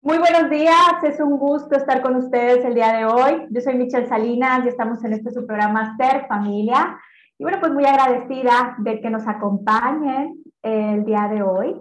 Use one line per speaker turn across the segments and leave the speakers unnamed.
Muy buenos días, es un gusto estar con ustedes el día de hoy. Yo soy Michelle Salinas y estamos en este su programa Ser Familia. Y bueno, pues muy agradecida de que nos acompañen el día de hoy.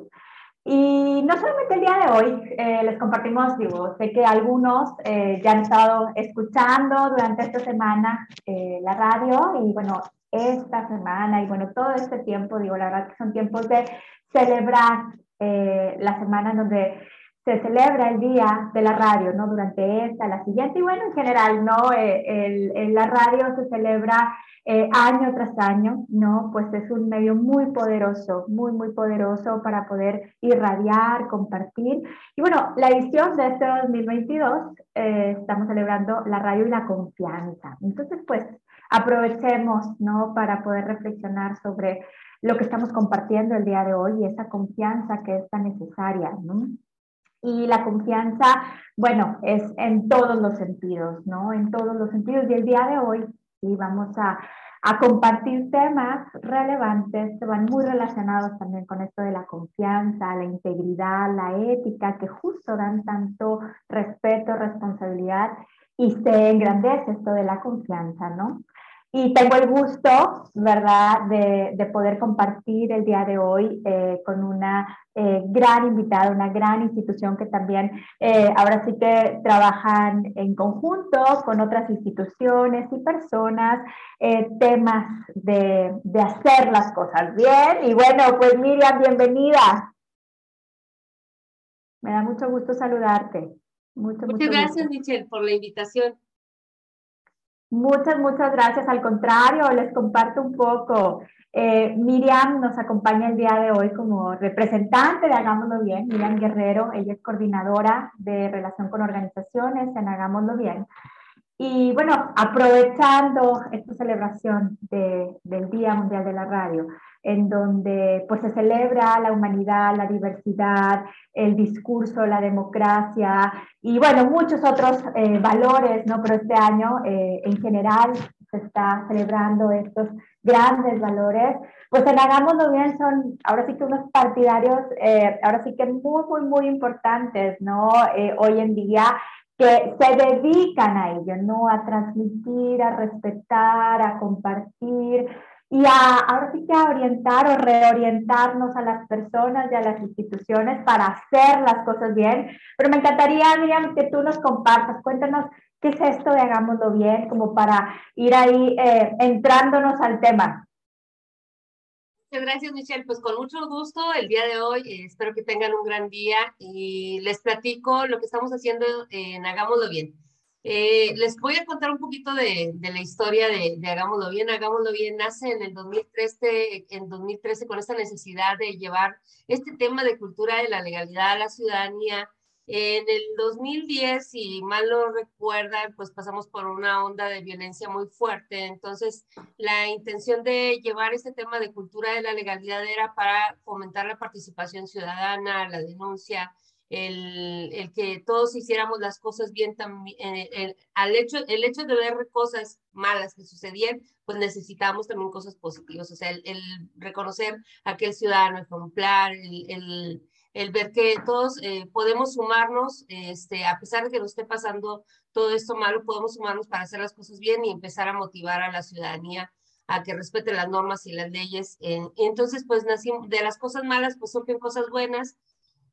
Y no solamente el día de hoy, eh, les compartimos, digo, sé que algunos eh, ya han estado escuchando durante esta semana eh, la radio y bueno, esta semana y bueno, todo este tiempo, digo, la verdad que son tiempos de celebrar la semana en donde se celebra el día de la radio, ¿no? Durante esta, la siguiente, y bueno, en general, ¿no? Eh, el, la radio se celebra eh, año tras año, ¿no? Pues es un medio muy poderoso, muy, muy poderoso para poder irradiar, compartir. Y bueno, la edición de este 2022, eh, estamos celebrando la radio y la confianza. Entonces, pues, aprovechemos, ¿no? Para poder reflexionar sobre lo que estamos compartiendo el día de hoy y esa confianza que es tan necesaria, ¿no? Y la confianza, bueno, es en todos los sentidos, ¿no? En todos los sentidos. Y el día de hoy, sí, vamos a, a compartir temas relevantes que van muy relacionados también con esto de la confianza, la integridad, la ética, que justo dan tanto respeto, responsabilidad y se engrandece esto de la confianza, ¿no? Y tengo el gusto, ¿verdad?, de, de poder compartir el día de hoy eh, con una eh, gran invitada, una gran institución que también eh, ahora sí que trabajan en conjunto con otras instituciones y personas, temas de, de hacer las cosas bien. Y bueno, pues Miriam, bienvenida. Me da mucho gusto saludarte.
Mucho, Muchas gracias, Michelle, por la invitación.
Muchas, muchas gracias. Al contrario, les comparto un poco. Eh, Miriam nos acompaña el día de hoy como representante de Hagámoslo Bien. Miriam Guerrero, ella es coordinadora de relación con organizaciones en Hagámoslo Bien. Y bueno, aprovechando esta celebración del Día Mundial de la Radio, en donde pues se celebra la humanidad, la diversidad, el discurso, la democracia y bueno, muchos otros eh, valores, ¿no? Pero este año eh, en general se está celebrando estos grandes valores. Pues en Hagámoslo Bien son ahora sí que unos partidarios, eh, ahora sí que muy, muy, muy importantes, ¿no? hoy en día que se dedican a ello, ¿no? A transmitir, a respetar, a compartir y a, ahora sí que a orientar o reorientarnos a las personas y a las instituciones para hacer las cosas bien. Pero me encantaría, Miriam, que tú nos compartas, cuéntanos qué es esto de hagámoslo bien, como para ir ahí eh, entrándonos al tema.
Muchas gracias, Michelle. Pues con mucho gusto el día de hoy. Eh, espero que tengan un gran día y les platico lo que estamos haciendo en Hagámoslo Bien. Eh, les voy a contar un poquito de, la historia de, Hagámoslo Bien. Hagámoslo Bien nace en el 2013, en 2013 con esta necesidad de llevar este tema de cultura de la legalidad a la ciudadanía. En el 2010, si mal no recuerdan, pues pasamos por una onda de violencia muy fuerte. Entonces, la intención de llevar este tema de cultura de la legalidad era para fomentar la participación ciudadana, la denuncia, el, el, que todos hiciéramos las cosas bien también, eh, el, al hecho, el hecho de ver cosas malas que sucedían, pues necesitamos también cosas positivas, o sea, el, el reconocer a aquel ciudadano ejemplar, el, el, ver que todos eh, podemos sumarnos, este, a pesar de que nos esté pasando todo esto malo, podemos sumarnos para hacer las cosas bien y empezar a motivar a la ciudadanía a que respete las normas y las leyes. entonces, pues nacimos, de las cosas malas, pues surgen cosas buenas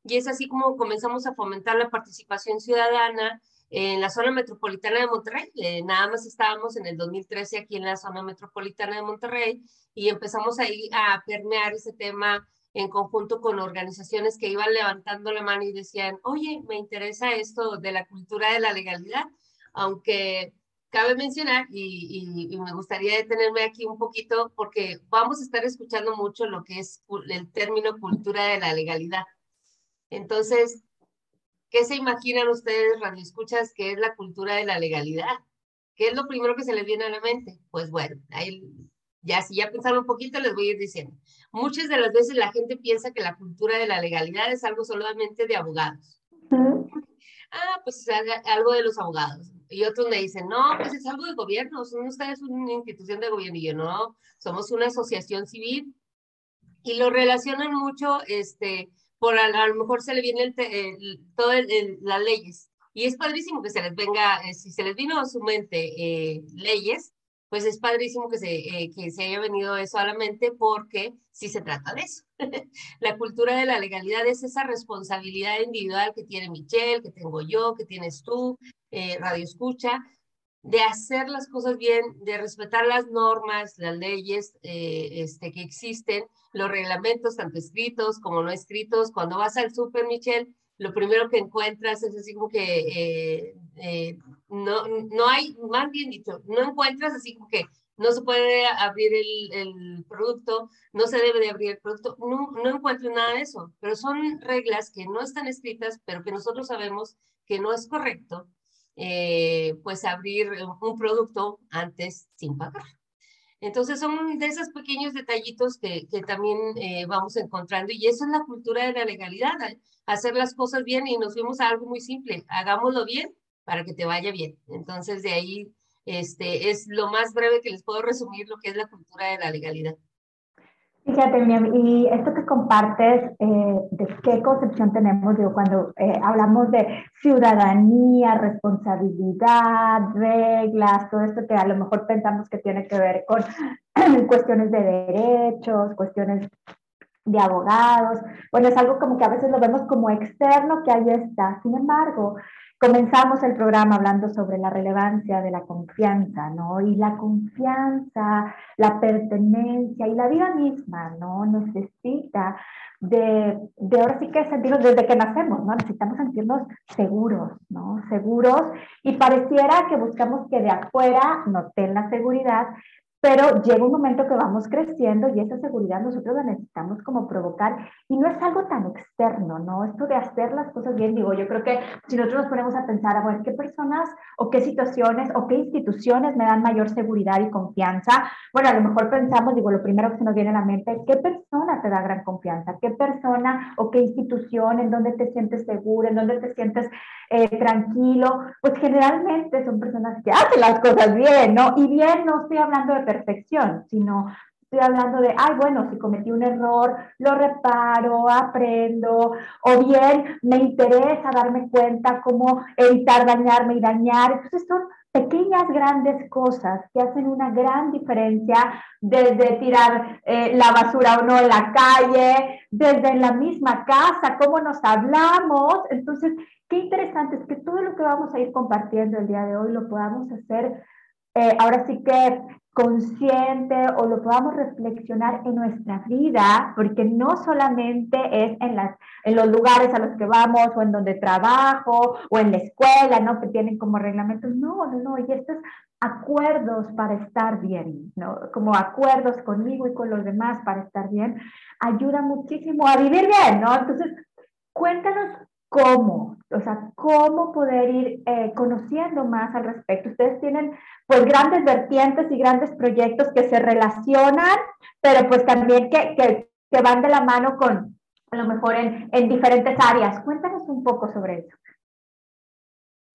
y es así como comenzamos a fomentar la participación ciudadana en la zona metropolitana de Monterrey. Eh, nada más estábamos en el 2013 aquí en la zona metropolitana de Monterrey y empezamos ahí a permear ese tema en conjunto con organizaciones que iban levantando la mano y decían, oye, me interesa esto de la cultura de la legalidad, aunque cabe mencionar, y, y, me gustaría detenerme aquí un poquito, porque vamos a estar escuchando mucho lo que es el término cultura de la legalidad. Entonces, ¿qué se imaginan ustedes, radioescuchas, que es la cultura de la legalidad? ¿Qué es lo primero que se les viene a la mente? Pues bueno, ahí, ya si ya pensaron un poquito, les voy a ir diciendo. Muchas de las veces la gente piensa que la cultura de la legalidad es algo solamente de abogados. Ah, pues es algo de los abogados. Y otros me dicen, no, pues es algo de gobierno, son ustedes una institución de gobierno. Y yo, no, somos una asociación civil. Y lo relacionan mucho, este, por a, lo mejor se le viene el, todas las leyes. Y es padrísimo que se les venga, eh, si se les vino a su mente eh, leyes, pues es padrísimo que se, eh, que se haya venido eso a la mente porque sí se trata de eso. la cultura de la legalidad es esa responsabilidad individual que tiene Michelle, que tengo yo, que tienes tú, Radio Escucha, de hacer las cosas bien, de respetar las normas, las leyes este, que existen, los reglamentos, tanto escritos como no escritos. Cuando vas al súper, Michelle, lo primero que encuentras es así como que eh, eh, no, no hay, más bien dicho, no encuentras así como que no se puede abrir el, el producto, no se debe de abrir el producto, no, no encuentro nada de eso, pero son reglas que no están escritas, pero que nosotros sabemos que no es correcto, eh, pues abrir un producto antes sin pagar. Entonces son de esos pequeños detallitos que, también vamos encontrando y eso es la cultura de la legalidad hacer las cosas bien y nos fuimos a algo muy simple, hagámoslo bien para que te vaya bien. Entonces de ahí este, es lo más breve que les puedo resumir lo que es la cultura de la legalidad.
Fíjate, y esto que compartes, eh, ¿de qué concepción tenemos? Digo, cuando eh, hablamos de ciudadanía, responsabilidad, reglas, todo esto que a lo mejor pensamos que tiene que ver con cuestiones de derechos, cuestiones de abogados. Bueno, es algo como que a veces lo vemos como externo, que ahí está. Sin embargo, comenzamos el programa hablando sobre la relevancia de la confianza, ¿no? Y la confianza, la pertenencia y la vida misma, ¿no? Necesita de, de ahora sí que sentirnos desde que nacemos, ¿no? Necesitamos sentirnos seguros, ¿no? Seguros y pareciera que buscamos que de afuera nos den la seguridad, pero llega un momento que vamos creciendo y esa seguridad nosotros la necesitamos como provocar y no es algo tan externo, ¿no? Esto de hacer las cosas bien, digo, yo creo que si nosotros nos ponemos a pensar, a ver, ¿qué personas o qué situaciones o qué instituciones me dan mayor seguridad y confianza? Bueno, a lo mejor pensamos, digo, lo primero que se nos viene a la mente, ¿qué persona te da gran confianza? ¿Qué persona o qué institución en donde te sientes seguro, en donde te sientes eh, tranquilo? Pues generalmente son personas que hacen las cosas bien, ¿no? Y bien no estoy hablando de perfección, sino estoy hablando de, ay, bueno, si cometí un error, lo reparo, aprendo, o bien me interesa darme cuenta cómo evitar dañarme y dañar. Entonces son pequeñas, grandes cosas que hacen una gran diferencia desde tirar eh, la basura o no en la calle, desde en la misma casa, cómo nos hablamos. Entonces, qué interesante es que todo lo que vamos a ir compartiendo el día de hoy lo podamos hacer eh, ahora sí que consciente o lo podamos reflexionar en nuestra vida, porque no solamente es en, las, en los lugares a los que vamos o en donde trabajo o en la escuela, ¿no? Que tienen como reglamentos, no, no, no, y estos acuerdos para estar bien, ¿no? Como acuerdos conmigo y con los demás para estar bien, ayuda muchísimo a vivir bien, ¿no? Entonces, cuéntanos cómo, o sea, cómo poder ir eh, conociendo más al respecto. Ustedes tienen pues grandes vertientes y grandes proyectos que se relacionan, pero pues también que, que, que van de la mano con, a lo mejor en, en diferentes áreas. Cuéntanos un poco sobre eso.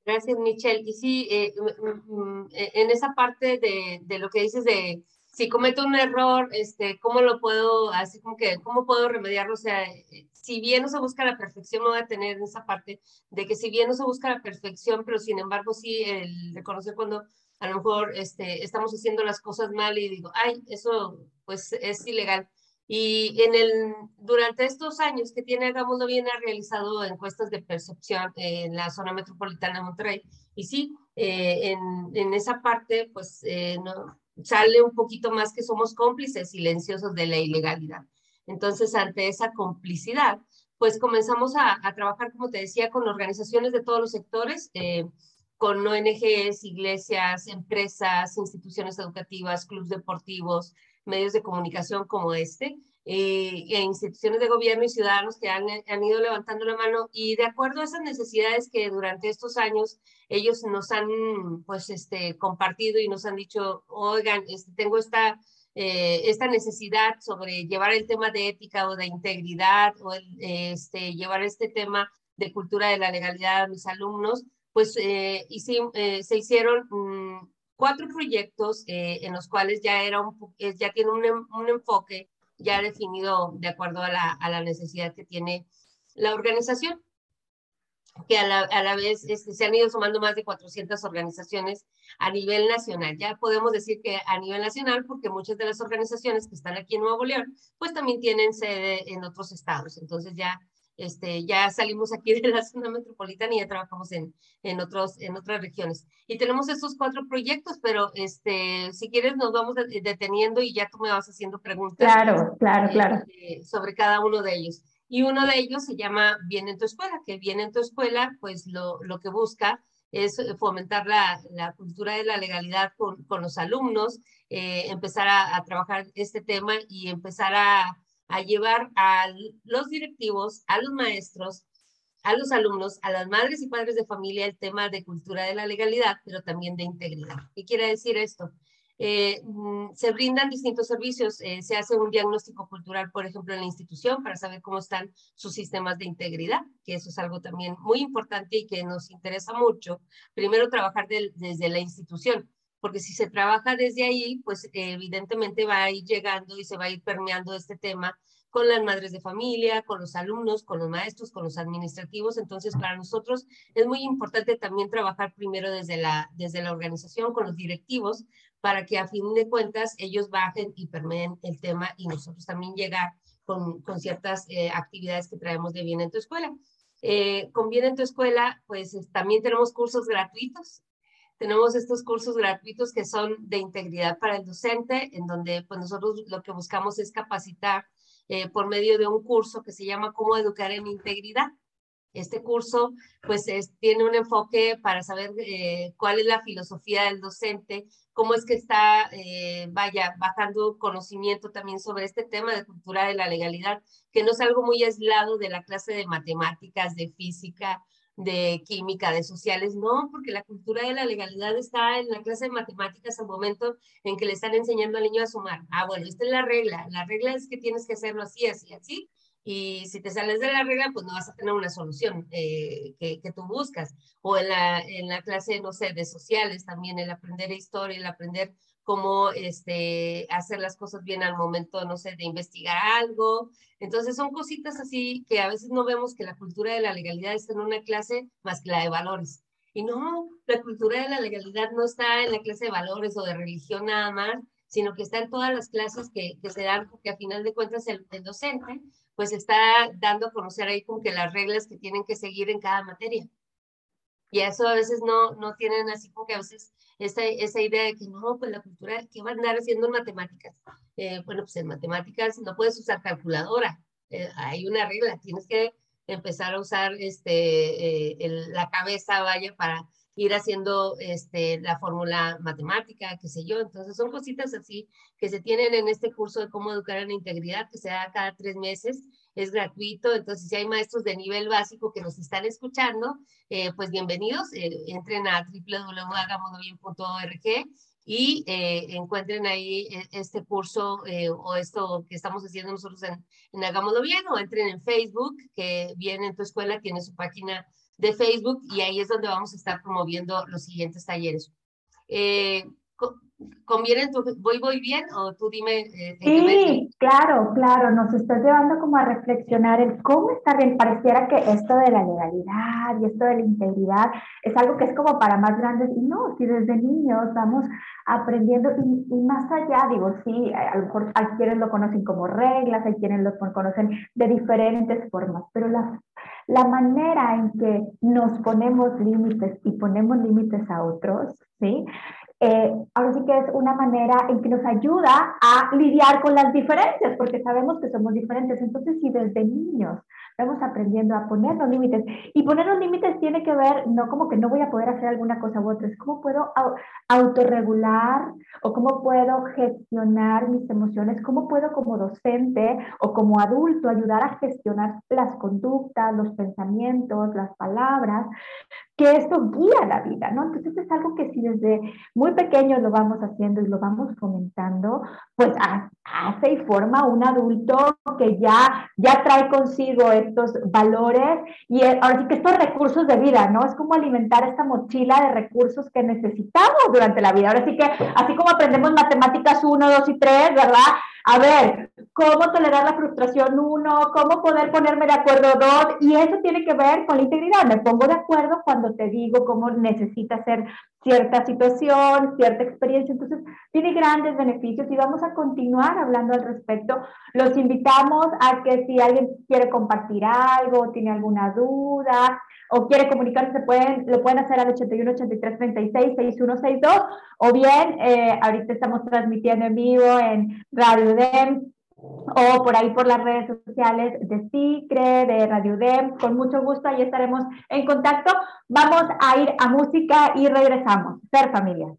Gracias, Michelle. Y sí, eh, mm, mm, eh, en esa parte de, de, lo que dices de si cometo un error, este, ¿cómo lo puedo, así como que, cómo puedo remediarlo? O sea, si bien no se busca la perfección, me voy a tener en esa parte de que si bien no se busca la perfección, pero sin embargo sí el reconocer cuando a lo mejor este, estamos haciendo las cosas mal y digo, ay, eso pues es ilegal. Y en el, durante estos años que tiene Hagámoslo Bien ha realizado encuestas de percepción en la zona metropolitana de Monterrey. Y sí, eh, en, en, esa parte pues eh, no, sale un poquito más que somos cómplices silenciosos de la ilegalidad. Entonces, ante esa complicidad, pues comenzamos a, trabajar, como te decía, con organizaciones de todos los sectores, eh, con ONGs, iglesias, empresas, instituciones educativas, clubes deportivos, medios de comunicación como este, eh, e instituciones de gobierno y ciudadanos que han, han, ido levantando la mano. Y de acuerdo a esas necesidades que durante estos años ellos nos han pues este compartido y nos han dicho, oigan, este, tengo esta eh, esta necesidad sobre llevar el tema de ética o de integridad o este, llevar este tema de cultura de la legalidad a mis alumnos, pues eh, eh se hicieron mm, cuatro proyectos eh, en los cuales ya, era un, ya tiene un, un, enfoque ya definido de acuerdo a la, a la necesidad que tiene la organización que a la, a la vez este, se han ido sumando más de 400 organizaciones a nivel nacional. Ya podemos decir que a nivel nacional, porque muchas de las organizaciones que están aquí en Nuevo León, pues también tienen sede en otros estados. Entonces ya, este, ya salimos aquí de la zona metropolitana y ya trabajamos en, en, otros, en otras regiones. Y tenemos estos cuatro proyectos, pero este, si quieres nos vamos deteniendo y ya tú me vas haciendo preguntas.
Claro, claro, claro.
Este, sobre cada uno de ellos. Y uno de ellos se llama Bien en tu escuela, que Bien en tu escuela, pues lo, lo que busca es fomentar la, la, cultura de la legalidad con, con los alumnos, eh, empezar a, a, trabajar este tema y empezar a, a, llevar a los directivos, a los maestros, a los alumnos, a las madres y padres de familia el tema de cultura de la legalidad, pero también de integridad. ¿Qué quiere decir esto? Eh, mm, se brindan distintos servicios, eh, se hace un diagnóstico cultural, por ejemplo, en la institución para saber cómo están sus sistemas de integridad, que eso es algo también muy importante y que nos interesa mucho. Primero, trabajar desde la institución, porque si se trabaja desde ahí, pues evidentemente va a ir llegando y se va a ir permeando este tema con las madres de familia, con los alumnos, con los maestros, con los administrativos. Entonces, para nosotros es muy importante también trabajar primero desde la, desde la organización, con los directivos, para que a fin de cuentas ellos bajen y permeen el tema y nosotros también llegar con, con ciertas eh, actividades que traemos de Bien en tu Escuela. Eh, con Bien en tu Escuela, pues también tenemos cursos gratuitos. Tenemos estos cursos gratuitos que son de integridad para el docente, en donde pues nosotros lo que buscamos es capacitar eh, por medio de un curso que se llama Cómo educar en integridad. Este curso pues tiene un enfoque para saber eh, cuál es la filosofía del docente, cómo es que está, eh, vaya, bajando conocimiento también sobre este tema de cultura de la legalidad, que no es algo muy aislado de la clase de matemáticas, de física de química, de sociales, no, porque la cultura de la legalidad está en la clase de matemáticas al momento en que le están enseñando al niño a sumar. Ah, bueno, esta es la regla, la regla es que tienes que hacerlo así, así, así, y si te sales de la regla, pues no vas a tener una solución eh, que, que, tú buscas. O en la, en la clase, no sé, de sociales también, el aprender historia, el aprender cómo este, hacer las cosas bien al momento, no sé, de investigar algo. Entonces son cositas así que a veces no vemos que la cultura de la legalidad está en una clase más que la de valores. Y no, la cultura de la legalidad no está en la clase de valores o de religión nada más, sino que está en todas las clases que, se dan, porque a final de cuentas el, el, docente pues está dando a conocer ahí como que las reglas que tienen que seguir en cada materia. Y eso a veces no, no tienen así como que a veces esa, esa idea de que no, pues la cultura, ¿qué va a andar haciendo en matemáticas? Eh, bueno, pues en matemáticas no puedes usar calculadora, eh, hay una regla, tienes que empezar a usar este, eh, el, la cabeza, vaya, para ir haciendo este, la fórmula matemática, qué sé yo. Entonces son cositas así que se tienen en este curso de cómo educar en integridad, que se da cada tres meses es gratuito, entonces si hay maestros de nivel básico que nos están escuchando, eh, pues bienvenidos, eh, entren a www.hagamosbien.org y eh, encuentren ahí este curso o esto que estamos haciendo nosotros en, en Bien o entren en Facebook, que viene en tu escuela, tiene su página de Facebook y ahí es donde vamos a estar promoviendo los siguientes talleres. ¿Conviene voy, voy bien o tú dime?
Eh, sí, claro, claro, nos estás llevando como a reflexionar el cómo está bien. Pareciera que esto de la legalidad y esto de la integridad es algo que es como para más grandes y no, si desde niños vamos aprendiendo y, y más allá, digo, sí, a lo mejor hay quienes lo conocen como reglas, hay quienes lo conocen de diferentes formas, pero la, la manera en que nos ponemos límites y ponemos límites a otros, ¿sí? Eh, ahora sí que es una manera en que nos ayuda a lidiar con las diferencias, porque sabemos que somos diferentes. Entonces, si desde niños Estamos aprendiendo a poner los límites. Y poner los límites tiene que ver, no como que no voy a poder hacer alguna cosa u otra, es cómo puedo autorregular o cómo puedo gestionar mis emociones, cómo puedo como docente o como adulto ayudar a gestionar las conductas, los pensamientos, las palabras, que esto guía la vida, ¿no? Entonces es algo que si desde muy pequeños lo vamos haciendo y lo vamos fomentando, pues hace y forma un adulto que ya, ya trae consigo estos valores y ahora sí que estos recursos de vida, ¿no? Es como alimentar esta mochila de recursos que necesitamos durante la vida. Ahora sí que, así como aprendemos matemáticas 1, 2 y 3, ¿verdad? A ver, cómo tolerar la frustración uno, cómo poder ponerme de acuerdo dos, y eso tiene que ver con la integridad. Me pongo de acuerdo cuando te digo cómo necesita ser cierta situación, cierta experiencia. Entonces, tiene grandes beneficios y vamos a continuar hablando al respecto. Los invitamos a que si alguien quiere compartir algo, tiene alguna duda o quiere comunicarse, se pueden, lo pueden hacer al 81 83 36 6162 o bien ahorita estamos transmitiendo en vivo en Radio DEM o por ahí por las redes sociales de SICRE, de Radio DEM. Con mucho gusto, ahí estaremos en contacto. Vamos a ir a música y regresamos. Ser familia.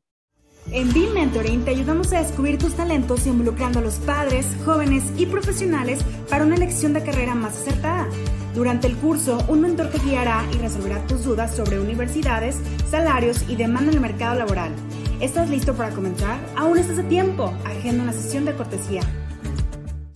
En BIM Mentoring te ayudamos a descubrir tus talentos involucrando a los padres, jóvenes y profesionales para una elección de carrera más acertada. Durante el curso, un mentor te guiará y resolverá tus dudas sobre universidades, salarios y demanda en el mercado laboral. ¿Estás listo para comenzar? Aún estás a tiempo. Agenda una sesión de cortesía.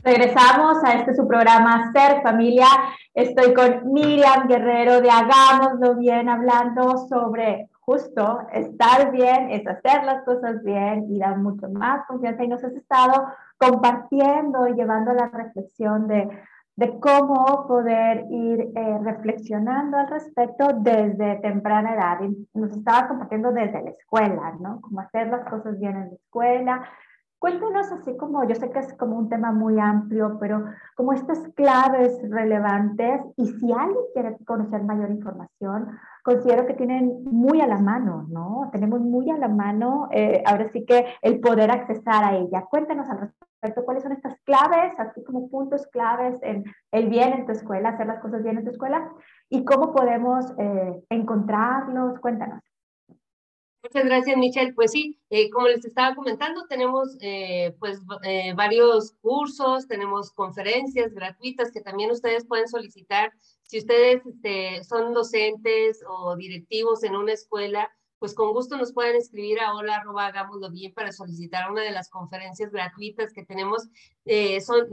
Regresamos a este su programa Ser Familia. Estoy con Miriam Guerrero de Hagámoslo Bien hablando sobre justo estar bien, es hacer las cosas bien y dar mucho más confianza. Y nos has estado compartiendo y llevando la reflexión de, de cómo poder ir eh, reflexionando al respecto desde temprana edad. Y nos estaba compartiendo desde la escuela, ¿no? Cómo hacer las cosas bien en la escuela, Cuéntanos así como, yo sé que es como un tema muy amplio, pero como estas claves relevantes y si alguien quiere conocer mayor información, considero que tienen muy a la mano, ¿no? Tenemos muy a la mano, eh, ahora sí que el poder accesar a ella. Cuéntanos al respecto cuáles son estas claves, así como puntos claves en el bien en tu escuela, hacer las cosas bien en tu escuela y cómo podemos eh, encontrarlos. Cuéntanos.
Muchas gracias, Michelle. Pues sí, eh, como les estaba comentando, tenemos eh, pues eh, varios cursos, tenemos conferencias gratuitas que también ustedes pueden solicitar. Si ustedes este, son docentes o directivos en una escuela, pues con gusto nos pueden escribir a hola arroba bien para solicitar una de las conferencias gratuitas que tenemos. son,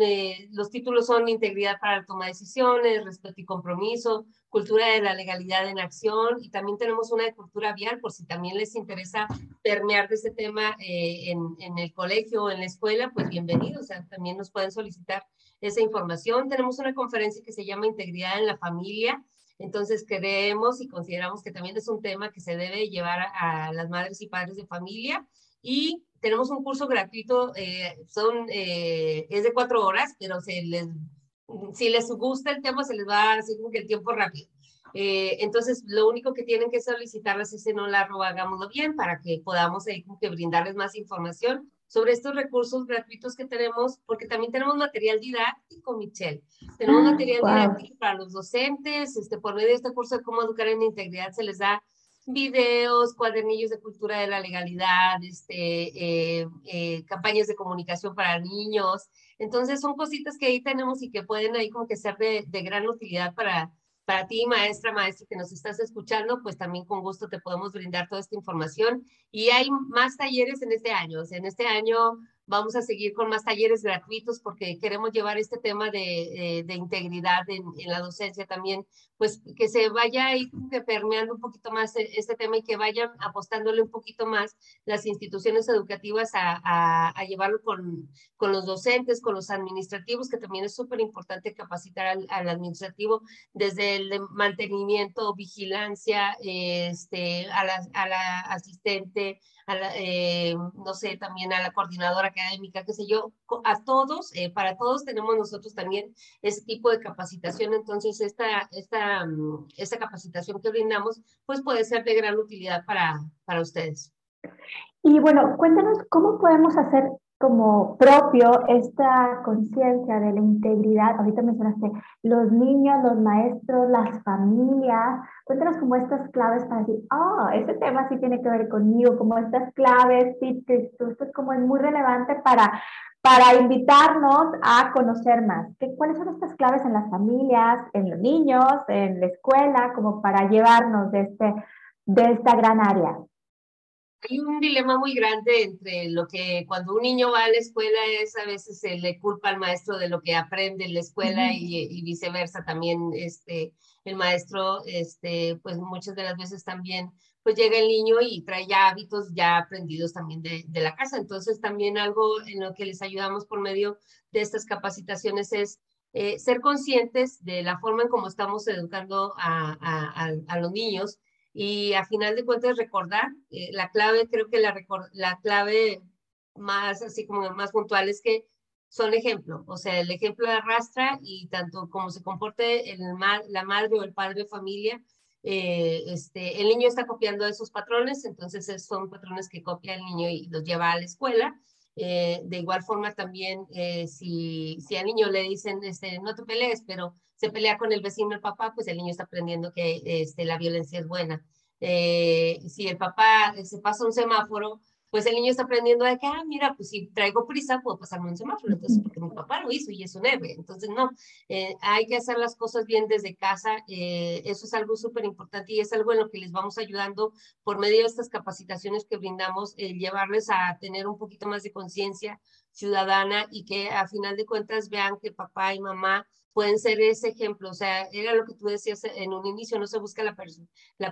los títulos son Integridad para la toma de decisiones, Respeto y Compromiso, cultura de la legalidad en acción y también tenemos una de cultura vial por si también les interesa permear de ese tema eh, en, el colegio o en la escuela, pues bienvenidos, también nos pueden solicitar esa información. Tenemos una conferencia que se llama Integridad en la Familia, entonces creemos y consideramos que también es un tema que se debe llevar a, las madres y padres de familia y tenemos un curso gratuito, eh, son, eh, es de cuatro horas, pero se les si les gusta el tema, se les va a decir como que el tiempo rápido. Eh, entonces, lo único que tienen que solicitarles es en hola, arroba, hagámoslo bien, para que podamos ahí como que brindarles más información sobre estos recursos gratuitos que tenemos, porque también tenemos material didáctico, Michelle. Tenemos ah, material didáctico para los docentes, este, por medio de este curso de cómo educar en integridad se les da videos, cuadernillos de cultura de la legalidad, este, eh, eh, campañas de comunicación para niños. Entonces son cositas que ahí tenemos y que pueden ahí como que ser de, de gran utilidad para, para ti, maestra, maestro que nos estás escuchando, pues también con gusto te podemos brindar toda esta información. Y hay más talleres en este año. O sea, en este año Vamos a seguir con más talleres gratuitos porque queremos llevar este tema de, eh, de integridad en, en, la docencia también, pues que se vaya ahí permeando un poquito más e, este tema y que vayan apostándole un poquito más las instituciones educativas a, a, a llevarlo con, con los docentes, con los administrativos, que también es súper importante capacitar al, al, administrativo desde el mantenimiento, vigilancia, este, a, la, a la asistente, a la, eh, no sé, también a la coordinadora académica, qué sé yo, a todos, eh, para todos tenemos nosotros también ese tipo de capacitación, entonces esta, esta, mm, esta capacitación que brindamos, pues puede ser de gran utilidad para, para ustedes.
Y bueno, cuéntanos cómo podemos hacer como propio esta conciencia de la integridad. Ahorita mencionaste los niños, los maestros, las familias. Cuéntanos como estas claves para decir, oh, este tema sí tiene que ver conmigo, como estas claves, tips, esto es como muy relevante para, para invitarnos a conocer más. ¿Qué, ¿Cuáles son estas claves en las familias, en los niños, en la escuela, como para llevarnos de, este, de esta gran área?
Hay un dilema muy grande entre lo que cuando un niño va a la escuela es a veces se le culpa al maestro de lo que aprende en la escuela y, y, viceversa también este el maestro este pues muchas de las veces también pues llega el niño y trae ya hábitos ya aprendidos también de, de la casa. Entonces también algo en lo que les ayudamos por medio de estas capacitaciones es eh, ser conscientes de la forma en cómo estamos educando a, a, a, los niños y a final de cuentas recordar, eh, la clave, creo que la, la clave más así como más puntual es que son ejemplo, o sea, el ejemplo arrastra y tanto como se comporte el, la madre o el padre de familia, eh, este, el niño está copiando esos patrones, entonces son patrones que copia el niño y los lleva a la escuela. Eh, de igual forma también, eh, si, si al niño le dicen, este, no te pelees, pero se pelea con el vecino el papá, pues el niño está aprendiendo que este, la violencia es buena. si el papá se pasa un semáforo, pues el niño está aprendiendo de que, ah, mira, pues si traigo prisa, puedo pasarme un semáforo, entonces porque mi papá lo hizo y es un héroe. Entonces, no, eh, hay que hacer las cosas bien desde casa, eh, eso es algo súper importante y es algo en lo que les vamos ayudando por medio de estas capacitaciones que brindamos, el llevarles a tener un poquito más de conciencia ciudadana y que a final de cuentas vean que papá y mamá pueden ser ese ejemplo. O sea, era lo que tú decías en un inicio, no se busca la,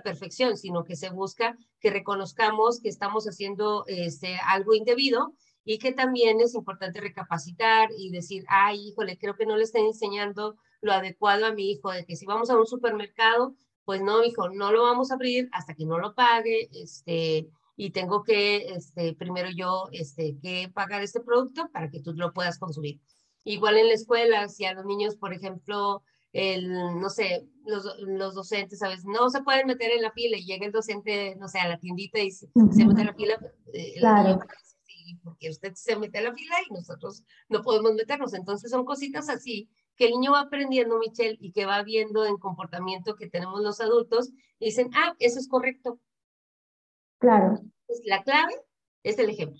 perfección, sino que se busca que reconozcamos que estamos haciendo este, algo indebido y que también es importante recapacitar y decir, ay, híjole, creo que no le están enseñando lo adecuado a mi hijo, de que si vamos a un supermercado, pues no, hijo, no lo vamos a abrir hasta que no lo pague, este, y tengo que, este, primero yo, este, que pagar este producto para que tú lo puedas consumir. Igual en la escuela, si a los niños, por ejemplo, el, no sé, los, los docentes, ¿sabes? No se pueden meter en la fila y llega el docente, no sé, a la tiendita y se, mete en la fila. Eh, claro. sí, porque usted se mete a la fila y nosotros no podemos meternos. Entonces son cositas así que el niño va aprendiendo, Michelle, y que va viendo en comportamiento que tenemos los adultos y dicen, ah, eso es correcto.
Claro.
Pues la clave es el ejemplo.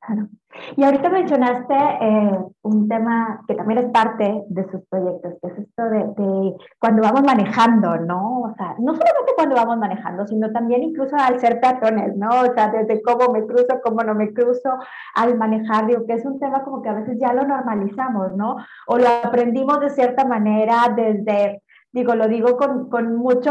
Claro. Y ahorita mencionaste eh, un tema que también es parte de sus proyectos, que es esto de, cuando vamos manejando, ¿no? O sea, no solamente cuando vamos manejando, sino también incluso al ser peatones, ¿no? O sea, desde cómo me cruzo, cómo no me cruzo, al manejar, digo, que es un tema como que a veces ya lo normalizamos, ¿no? O lo aprendimos de cierta manera desde digo, lo digo con, con mucho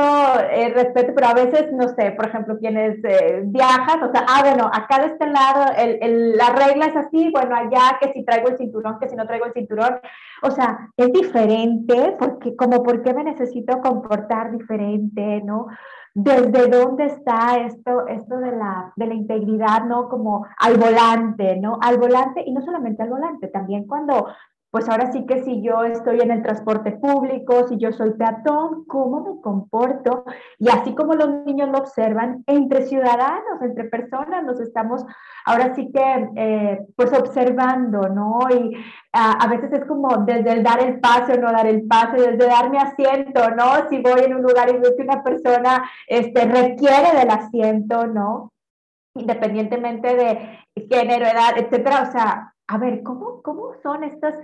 eh, respeto, pero a veces, no sé, por ejemplo, quienes eh, viajan, o sea, ah, bueno, acá de este lado el, el, la regla es así, bueno, allá que si traigo el cinturón, que si no traigo el cinturón, o sea, es diferente, porque como por qué me necesito comportar diferente, ¿no? ¿Desde dónde está esto, esto de, la, de la integridad, ¿no? Como al volante, ¿no? Al volante, y no solamente al volante, también cuando pues ahora sí que si yo estoy en el transporte público, si yo soy peatón, ¿cómo me comporto? Y así como los niños lo observan, entre ciudadanos, entre personas, nos estamos ahora sí que eh, pues observando, ¿no? Y a, veces es como desde el dar el pase o no dar el pase, desde dar mi asiento, ¿no? Si voy en un lugar y veo que una persona este, requiere del asiento, ¿no? Independientemente de género, edad, etcétera, o sea, a ver, ¿cómo, cómo son estas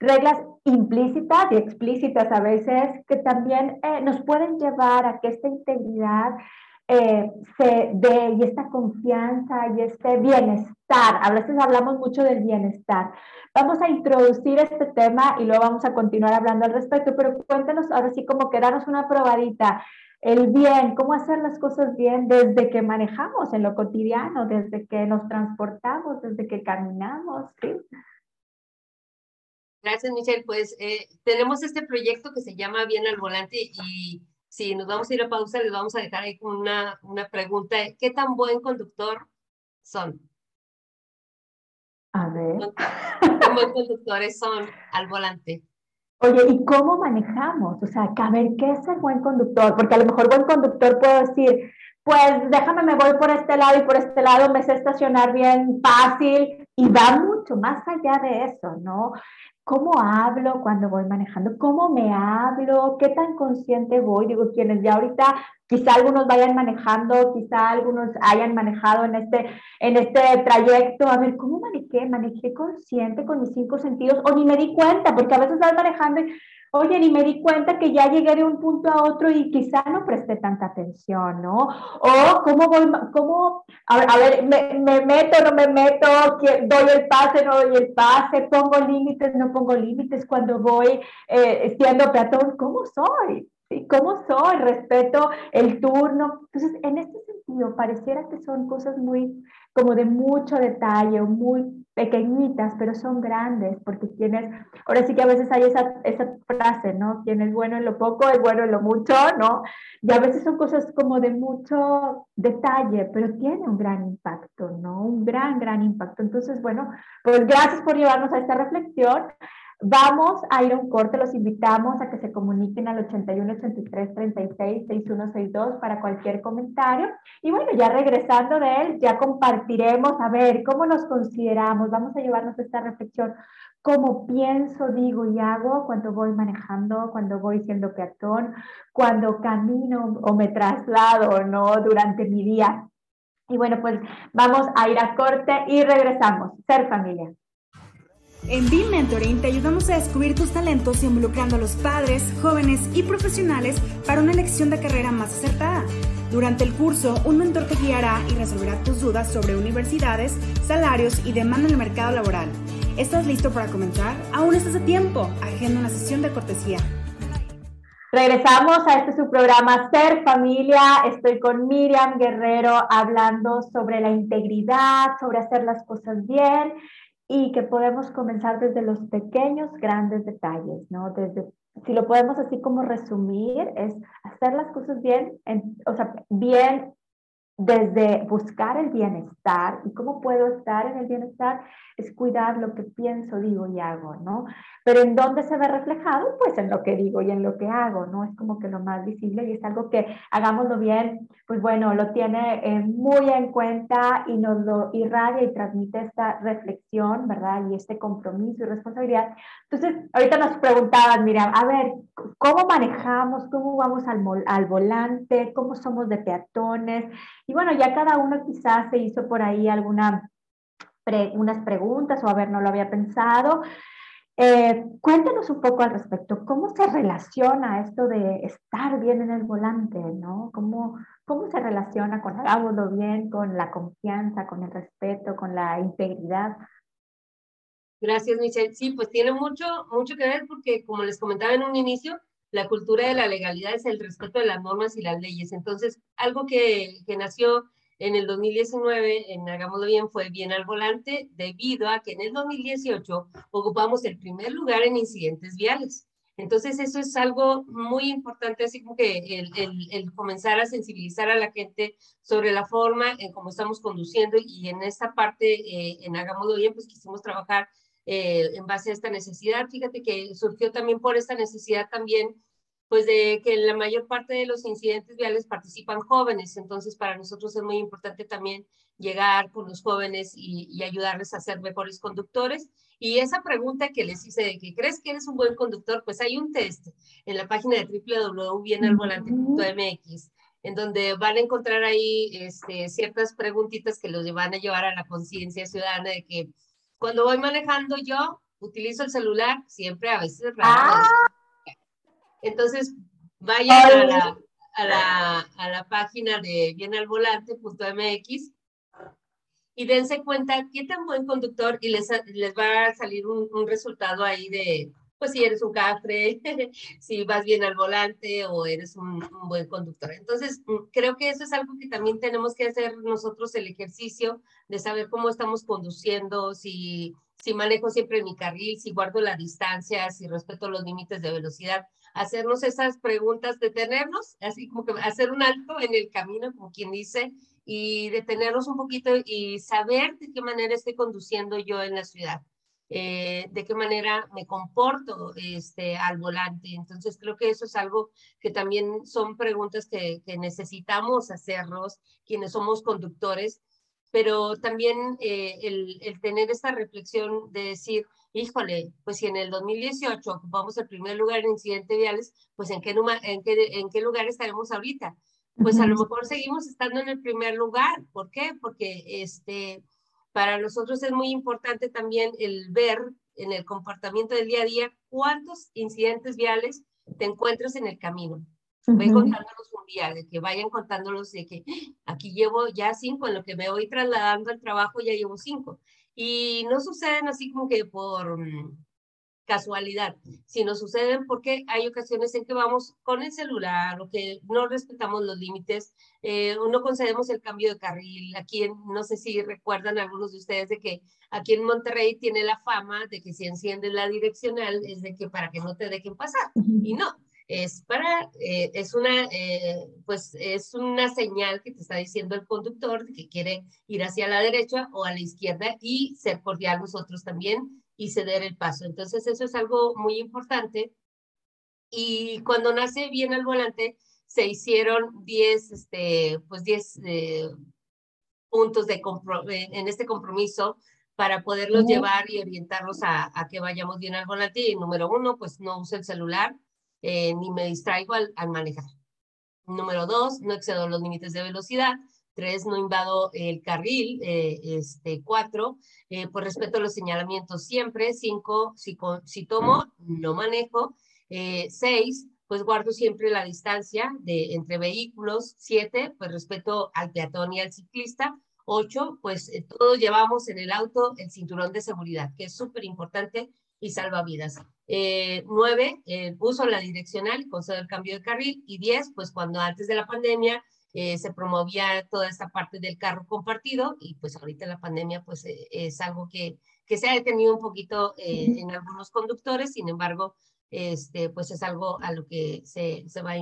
reglas implícitas y explícitas a veces que también eh, nos pueden llevar a que esta integridad eh, se dé y esta confianza y este bienestar. A veces hablamos mucho del bienestar. Vamos a introducir este tema y luego vamos a continuar hablando al respecto, pero cuéntanos ahora sí como que danos una probadita el bien, cómo hacer las cosas bien desde que manejamos en lo cotidiano, desde que nos transportamos, desde que caminamos. ¿sí?
Gracias, Michelle. Pues eh, tenemos este proyecto que se llama Bien al Volante y si nos vamos a ir a pausa, les vamos a dejar ahí una, una pregunta. ¿Qué tan buen conductor son?
A ver.
¿Qué buen conductores son al volante?
Oye, ¿y cómo manejamos? O sea, a ver, ¿qué es el buen conductor? Porque a lo mejor buen conductor puedo decir, pues déjame, me voy por este lado y por este lado me sé estacionar bien fácil y va mucho más allá de eso, ¿no? ¿Cómo hablo cuando voy manejando? ¿Cómo me hablo? ¿Qué tan consciente voy? Digo, quienes ya ahorita, quizá algunos vayan manejando, quizá algunos hayan manejado en este, en este trayecto. A ver, ¿cómo manejé? ¿Manejé consciente con mis cinco sentidos? O ni me di cuenta, porque a veces vas manejando y oye, ni me di cuenta que ya llegué de un punto a otro y quizá no presté tanta atención, ¿no? O cómo voy, cómo, a ver, me, me, meto, no me meto, doy el pase, no doy el pase, pongo límites, no pongo límites cuando voy eh, siendo peatón, ¿cómo soy? Cómo soy, respeto el turno. Entonces, en este sentido, pareciera que son cosas muy, como de mucho detalle, muy pequeñitas, pero son grandes, porque tienes, ahora sí que a veces hay esa, esa frase, ¿no? Quien es bueno en lo poco es bueno en lo mucho, ¿no? Y a veces son cosas como de mucho detalle, pero tiene un gran impacto, ¿no? Un gran, gran impacto. Entonces, bueno, pues gracias por llevarnos a esta reflexión. Vamos a ir a un corte, los invitamos a que se comuniquen al 81 83 36 6162 para cualquier comentario. Y bueno, ya regresando de él, ya compartiremos a ver cómo nos consideramos, vamos a llevarnos esta reflexión, cómo pienso, digo y hago cuando voy manejando, cuando voy siendo peatón, cuando camino o me traslado, ¿no? Durante mi día. Y bueno, pues vamos a ir a corte y regresamos. Ser familia.
En Be Mentoring te ayudamos a descubrir tus talentos involucrando a los padres, jóvenes y profesionales para una elección de carrera más acertada. Durante el curso, un mentor te guiará y resolverá tus dudas sobre universidades, salarios y demanda en el mercado laboral. ¿Estás listo para comenzar? Aún estás a tiempo. Agenda una sesión de cortesía.
Regresamos a este su programa Ser Familia. Estoy con Miriam Guerrero hablando sobre la integridad, sobre hacer las cosas bien y que podemos comenzar desde los pequeños, grandes detalles, ¿no? Desde, si lo podemos así como resumir, es hacer las cosas bien, o sea, bien desde buscar el bienestar y cómo puedo estar en el bienestar es cuidar lo que pienso, digo y hago, ¿no? Pero ¿en dónde se ve reflejado? Pues en lo que digo y en lo que hago, ¿no? Es como que lo más visible y es algo que hagámoslo bien, pues bueno, lo tiene eh, muy en cuenta y nos lo irradia y transmite esta reflexión, ¿verdad? Y este compromiso y responsabilidad. Entonces, ahorita nos preguntaban, mira, a ver, ¿cómo manejamos? ¿Cómo vamos al, al volante? ¿Cómo somos de peatones? Y bueno, ya cada uno quizás se hizo por ahí alguna unas preguntas o a ver, no lo había pensado. Eh, cuéntanos un poco al respecto, ¿cómo se relaciona esto de estar bien en el volante, ¿no? ¿Cómo, cómo se relaciona con hagámoslo bien, con la confianza, con el respeto, con la integridad?
Gracias, Michelle. Sí, pues tiene mucho, mucho que ver porque, como les comentaba en un inicio, la cultura de la legalidad es el respeto de las normas y las leyes. Entonces, algo que, que nació en el 2019, en Hagámoslo Bien, fue bien al volante debido a que en el 2018 ocupamos el primer lugar en incidentes viales. Entonces, eso es algo muy importante, así como que el, el, comenzar a sensibilizar a la gente sobre la forma en cómo estamos conduciendo y en esta parte, eh, en Hagámoslo Bien, pues quisimos trabajar eh, en base a esta necesidad. Fíjate que surgió también por esta necesidad también pues de que en la mayor parte de los incidentes viales participan jóvenes, entonces para nosotros es muy importante también llegar con los jóvenes y, ayudarles a ser mejores conductores. Y esa pregunta que les hice de que crees que eres un buen conductor, pues hay un test en la página de www.bienalvolante.mx en donde van a encontrar ahí este, ciertas preguntitas que los van a llevar a la conciencia ciudadana de que cuando voy manejando yo utilizo el celular siempre a veces raro. Entonces, vayan a la, a, la, página de bienalvolante.mx y dense cuenta qué tan buen conductor y les, les va a salir un, resultado ahí de, pues si eres un cafre, si vas bien al volante o eres un, un, buen conductor. Entonces, mm, creo que eso es algo que también tenemos que hacer nosotros el ejercicio de saber cómo estamos conduciendo, si, si manejo siempre mi carril, si guardo la distancia, si respeto los límites de velocidad hacernos esas preguntas, detenernos, así como que hacer un alto en el camino, como quien dice, y detenernos un poquito y saber de qué manera estoy conduciendo yo en la ciudad. Eh, de qué manera me comporto este, al volante. Entonces creo que eso es algo que también son preguntas que, que necesitamos hacernos quienes somos conductores, pero también eh, el, el, tener esta reflexión de decir, híjole, pues si en el 2018 ocupamos el primer lugar en incidentes viales, pues ¿en qué, en qué, en qué lugar estaremos ahorita? Pues a lo mejor seguimos estando en el primer lugar. ¿Por qué? Porque este, para nosotros es muy importante también el ver en el comportamiento del día a día cuántos incidentes viales te encuentras en el camino. Ven contándolos un día, de que vayan contándolos de que ¡ah! aquí llevo ya cinco, en lo que me voy trasladando al trabajo ya llevo cinco. Y no suceden así como que por, mm, casualidad, sino suceden porque hay ocasiones en que vamos con el celular o que no respetamos los límites, eh, no concedemos el cambio de carril. Aquí, no sé si recuerdan algunos de ustedes de que aquí en Monterrey tiene la fama de que si enciendes la direccional es de que para que no te dejen pasar. Y no, es para, eh, es una, eh, pues es una señal que te está diciendo el conductor que quiere ir hacia la derecha o a la izquierda y ser cordial nosotros también y ceder el paso. Entonces eso es algo muy importante. Y cuando nace bien al volante, se hicieron 10, este, pues 10 eh, puntos de en este compromiso para poderlos llevar y orientarlos a, a, que vayamos bien al volante. Y número uno, pues no use el celular eh, ni me distraigo al, manejar. Número dos, no excedo los límites de velocidad. Tres, no invado el carril. Eh, este, cuatro, eh, pues respeto los señalamientos siempre. Cinco, si, si tomo, no manejo. seis, pues guardo siempre la distancia de, entre vehículos. Siete, pues respeto al peatón y al ciclista. Ocho, pues todos llevamos en el auto el cinturón de seguridad, que es súper importante y salva vidas. Eh, nueve, eh, uso la direccional y concedo el cambio de carril. Y diez, pues cuando antes de la pandemia eh, se promovía toda esta parte del carro compartido y pues ahorita la pandemia pues eh, es algo que, que se ha detenido un poquito en algunos conductores, sin embargo, este, pues es algo a lo que se, se, va,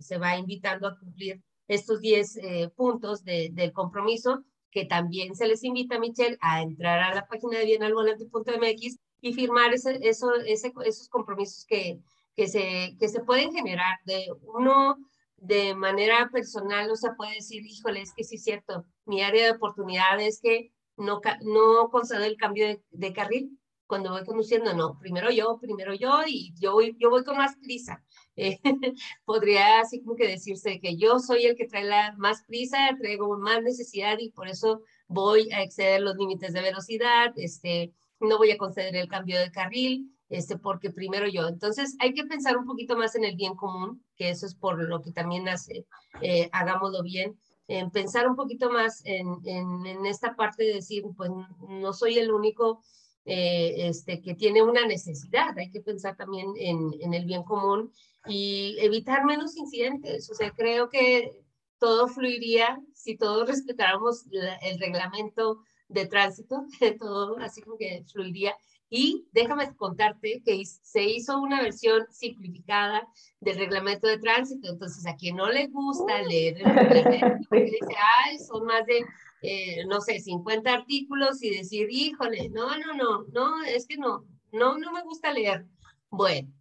se va invitando a cumplir estos 10 puntos de, del compromiso, que también se les invita, Michelle, a entrar a la página de bienalvolante.mx y firmar ese, eso, ese, esos compromisos que, que, se, que se pueden generar. De uno, de manera personal, o sea, puede decir, híjole, es que sí es cierto, mi área de oportunidad es que no, no concedo el cambio de, carril cuando voy conduciendo, no, primero yo, primero yo, y yo voy, yo voy con más prisa. Eh, podría así como que decirse que yo soy el que trae la más prisa, traigo más necesidad y por eso voy a exceder los límites de velocidad, este, no voy a conceder el cambio de carril, este, porque primero yo. Entonces hay que pensar un poquito más en el bien común, que eso es por lo que también hace, eh, hagámoslo bien, en pensar un poquito más en, en, esta parte de decir, pues no soy el único eh, este, que tiene una necesidad, hay que pensar también en, en el bien común y evitar menos incidentes. O sea, creo que todo fluiría si todos respetáramos el reglamento de tránsito, todo así como que fluiría. Y déjame contarte que se hizo una versión simplificada del reglamento de tránsito. Entonces, a quien no le gusta leer el reglamento, porque dice, ay, son más de, eh, no sé, 50 artículos y decir, híjole, no, no, no, no, es que no, no, no me gusta leer. Bueno,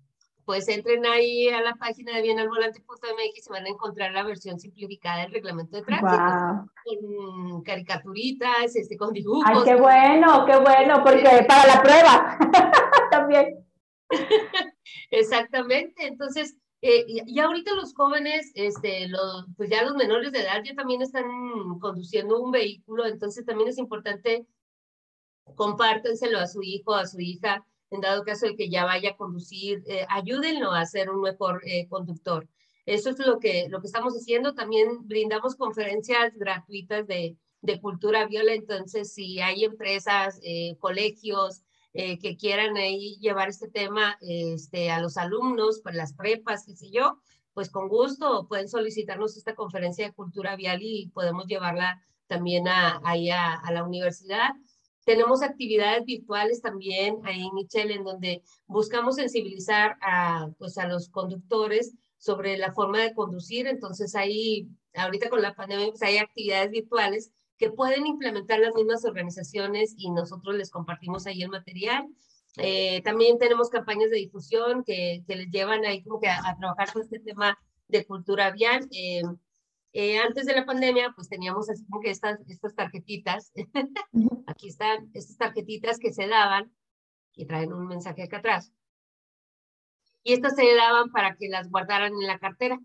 pues entren ahí a la página de bienalvolante.mx y se van a encontrar la versión simplificada del reglamento de tránsito. Con caricaturitas, este, con dibujos.
Ay, qué bueno, qué bueno, porque para la prueba también.
Exactamente, entonces, eh, y ahorita los jóvenes, este, los, pues ya los menores de edad ya también están conduciendo un vehículo, entonces también es importante compártenselo a su hijo, a su hija, en dado caso de que ya vaya a conducir, eh, ayúdenlo a ser un mejor eh, conductor. Eso es lo que, lo que estamos haciendo. También brindamos conferencias gratuitas de, de cultura viola. Entonces, si hay empresas, eh, colegios que quieran ahí llevar este tema este, a los alumnos, pues las prepas, qué sé yo, pues con gusto pueden solicitarnos esta conferencia de cultura vial y podemos llevarla también ahí a la universidad. Tenemos actividades virtuales también ahí en Michelle, en donde buscamos sensibilizar a, pues, a los conductores sobre la forma de conducir. Entonces, ahí, ahorita con la pandemia, pues hay actividades virtuales que pueden implementar las mismas organizaciones y nosotros les compartimos ahí el material. Eh, también tenemos campañas de difusión que, que, les llevan ahí como que a, trabajar con este tema de cultura vial. Eh, eh, antes de la pandemia, pues teníamos así como que estas, estas tarjetitas, aquí están estas tarjetitas que se daban, y traen un mensaje acá atrás, y estas se daban para que las guardaran en la cartera.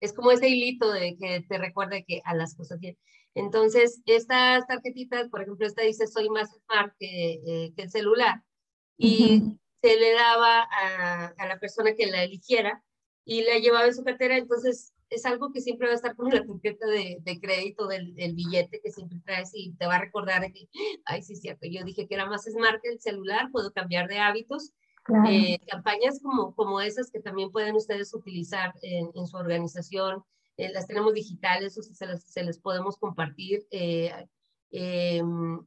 Es como ese hilito de que te recuerde que a las cosas bien. Entonces, estas tarjetitas, por ejemplo, esta dice soy más smart que, eh, que el celular, y se le daba a, a la persona que la eligiera y la llevaba en su cartera, entonces es algo que siempre va a estar con la tarjeta de, de crédito del, billete que siempre traes y te va a recordar que, ay, sí, cierto, yo dije que era más smart que el celular, puedo cambiar de hábitos Eh, campañas como, como esas que también pueden ustedes utilizar en, en su organización, eh, las tenemos digitales o se, las, se les podemos compartir. Eh,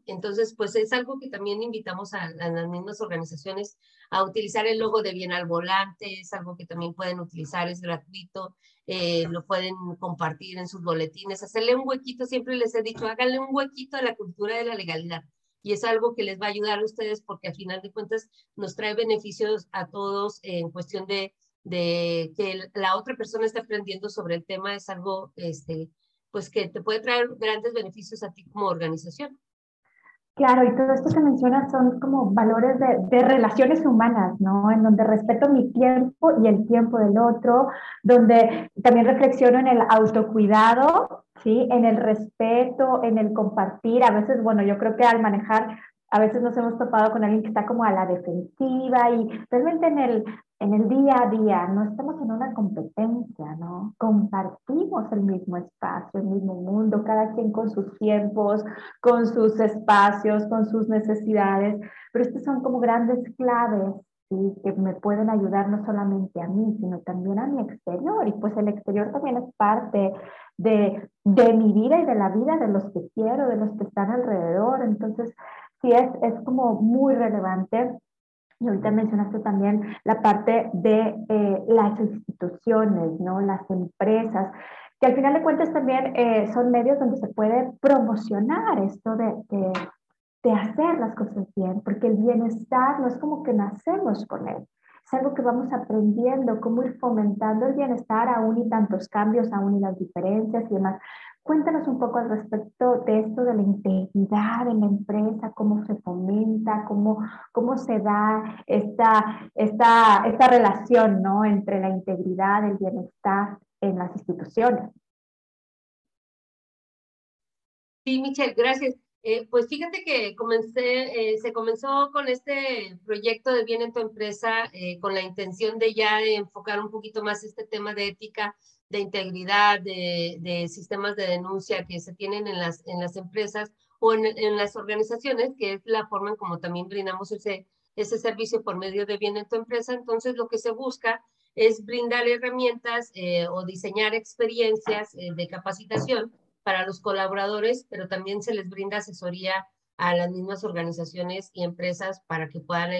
entonces, pues es algo que también invitamos a, a, las mismas organizaciones a utilizar el logo de bien al volante, es algo que también pueden utilizar, es gratuito, lo pueden compartir en sus boletines, hacerle un huequito, siempre les he dicho, háganle un huequito a la cultura de la legalidad y es algo que les va a ayudar a ustedes porque al final de cuentas nos trae beneficios a todos en cuestión de, de que la otra persona esté aprendiendo sobre el tema, es algo este, pues que te puede traer grandes beneficios a ti como organización.
Claro, y todo esto que mencionas son como valores de, de, relaciones humanas, ¿no? En donde respeto mi tiempo y el tiempo del otro, donde también reflexiono en el autocuidado, ¿sí? En el respeto, en el compartir. A veces, bueno, yo creo que al manejar, a veces nos hemos topado con alguien que está como a la defensiva y realmente en el, en el día a día no estamos en una competencia, ¿no? Compartimos el mismo espacio, el mismo mundo, cada quien con sus tiempos, con sus espacios, con sus necesidades, pero estas son como grandes claves que me pueden ayudar no solamente a mí, sino también a mi exterior. Y pues el exterior también es parte de, de mi vida y de la vida de los que quiero, de los que están alrededor. Entonces, sí es, es como muy relevante. Y ahorita mencionaste también la parte de eh, las instituciones, ¿no? las empresas, que al final de cuentas también eh, son medios donde se puede promocionar esto de, de de hacer las cosas bien, porque el bienestar no es como que nacemos con él, es algo que vamos aprendiendo, cómo ir fomentando el bienestar aún y tantos cambios, aún y las diferencias y demás. Cuéntanos un poco al respecto de esto de la integridad en la empresa, cómo se fomenta, cómo, cómo se da esta, esta, esta relación ¿no? entre la integridad, el bienestar en las instituciones.
Sí, Michelle, gracias. Eh, pues fíjate que comencé, eh, se comenzó con este proyecto de bien en tu empresa eh, con la intención de ya enfocar un poquito más este tema de ética, de integridad, de, sistemas de denuncia que se tienen en las, en las empresas o en, en, las organizaciones, que es la forma en como también brindamos ese, ese servicio por medio de bien en tu empresa. Entonces, lo que se busca es brindar herramientas o diseñar experiencias de capacitación para los colaboradores, pero también se les brinda asesoría a las mismas organizaciones y empresas para que puedan